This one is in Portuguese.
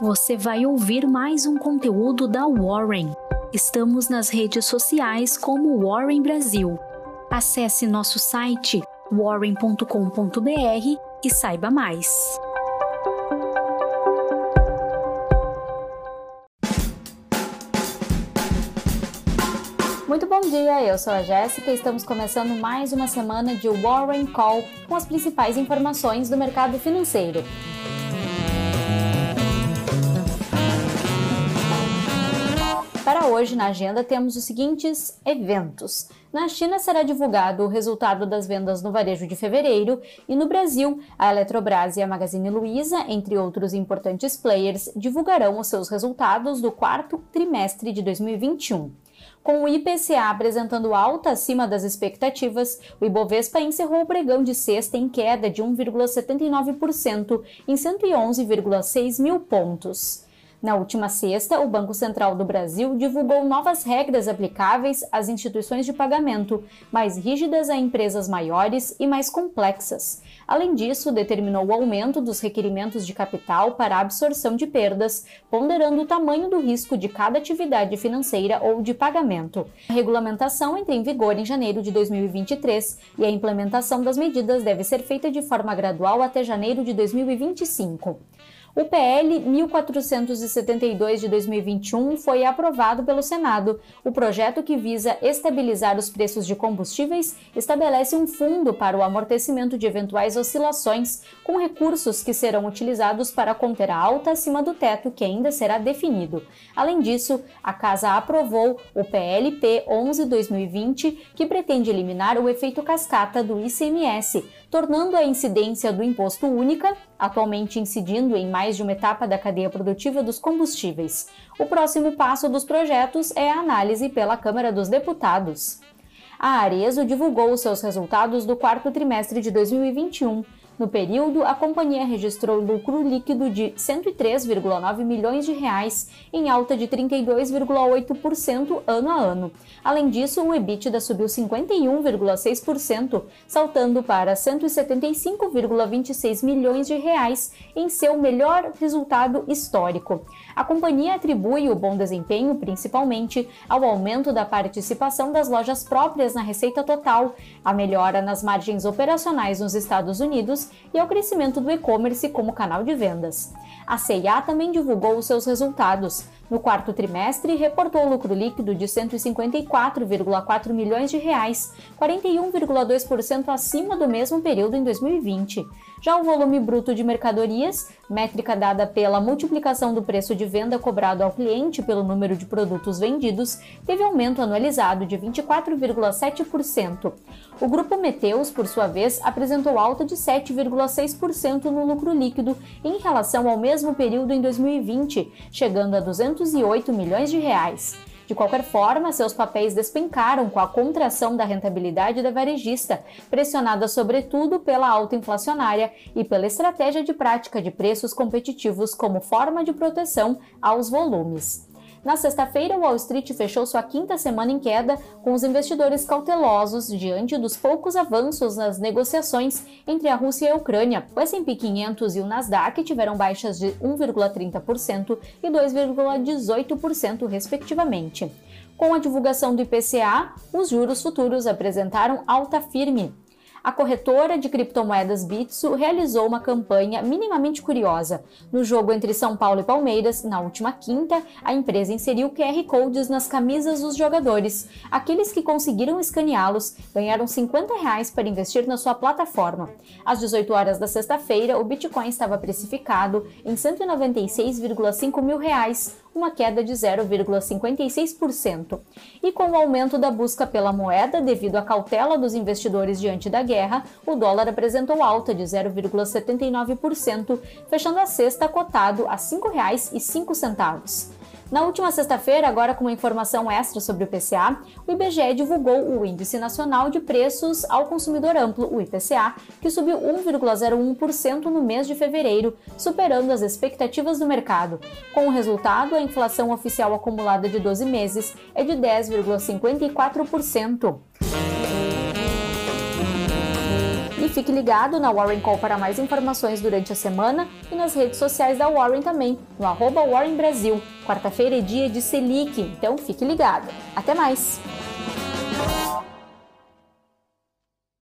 você vai ouvir mais um conteúdo da Warren. Estamos nas redes sociais como Warren Brasil. Acesse nosso site warren.com.br e saiba mais. Muito bom dia, eu sou a Jéssica e estamos começando mais uma semana de Warren Call com as principais informações do mercado financeiro. Para hoje, na agenda, temos os seguintes eventos. Na China será divulgado o resultado das vendas no varejo de fevereiro e no Brasil, a Eletrobras e a Magazine Luiza, entre outros importantes players, divulgarão os seus resultados do quarto trimestre de 2021. Com o IPCA apresentando alta acima das expectativas, o Ibovespa encerrou o pregão de sexta em queda de 1,79% em 111,6 mil pontos. Na última sexta, o Banco Central do Brasil divulgou novas regras aplicáveis às instituições de pagamento, mais rígidas a empresas maiores e mais complexas. Além disso, determinou o aumento dos requerimentos de capital para absorção de perdas, ponderando o tamanho do risco de cada atividade financeira ou de pagamento. A regulamentação entra em vigor em janeiro de 2023 e a implementação das medidas deve ser feita de forma gradual até janeiro de 2025. O PL 1472 de 2021 foi aprovado pelo Senado. O projeto que visa estabilizar os preços de combustíveis estabelece um fundo para o amortecimento de eventuais oscilações, com recursos que serão utilizados para conter a alta acima do teto que ainda será definido. Além disso, a Casa aprovou o PLP 11/2020, que pretende eliminar o efeito cascata do ICMS, tornando a incidência do imposto única, atualmente incidindo em mais de uma etapa da cadeia produtiva dos combustíveis. O próximo passo dos projetos é a análise pela Câmara dos Deputados. A Arezo divulgou seus resultados do quarto trimestre de 2021 no período, a companhia registrou lucro líquido de 103,9 milhões de reais, em alta de 32,8% ano a ano. Além disso, o EBITDA subiu 51,6%, saltando para 175,26 milhões de reais em seu melhor resultado histórico. A companhia atribui o bom desempenho principalmente ao aumento da participação das lojas próprias na receita total, a melhora nas margens operacionais nos Estados Unidos e ao crescimento do e-commerce como canal de vendas. A CIA também divulgou os seus resultados. No quarto trimestre, reportou lucro líquido de 154,4 milhões de reais, 41,2% acima do mesmo período em 2020. Já o volume bruto de mercadorias, métrica dada pela multiplicação do preço de venda cobrado ao cliente pelo número de produtos vendidos, teve aumento anualizado de 24,7%. O grupo Meteus, por sua vez, apresentou alta de 7,6% no lucro líquido em relação ao mesmo período em 2020, chegando a 208 milhões de reais. De qualquer forma, seus papéis despencaram com a contração da rentabilidade da varejista, pressionada sobretudo pela alta inflacionária e pela estratégia de prática de preços competitivos como forma de proteção aos volumes. Na sexta-feira, Wall Street fechou sua quinta semana em queda, com os investidores cautelosos diante dos poucos avanços nas negociações entre a Rússia e a Ucrânia. O S&P 500 e o Nasdaq tiveram baixas de 1,30% e 2,18%, respectivamente. Com a divulgação do IPCA, os juros futuros apresentaram alta firme a corretora de criptomoedas Bitso realizou uma campanha minimamente curiosa. No jogo entre São Paulo e Palmeiras, na última quinta, a empresa inseriu QR Codes nas camisas dos jogadores. Aqueles que conseguiram escaneá-los ganharam 50 reais para investir na sua plataforma. Às 18 horas da sexta-feira, o Bitcoin estava precificado em 196,5 mil reais, uma queda de 0,56%. E com o aumento da busca pela moeda devido à cautela dos investidores diante da guerra, o dólar apresentou alta de 0,79%, fechando a sexta cotado a R$ 5,05. Na última sexta-feira, agora com uma informação extra sobre o PCA, o IBGE divulgou o Índice Nacional de Preços ao Consumidor Amplo, o IPCA, que subiu 1,01% no mês de fevereiro, superando as expectativas do mercado. Com o resultado, a inflação oficial acumulada de 12 meses é de 10,54%. Fique ligado na Warren Call para mais informações durante a semana e nas redes sociais da Warren também, no arroba Warren Brasil. Quarta-feira é dia de Selic, então fique ligado. Até mais!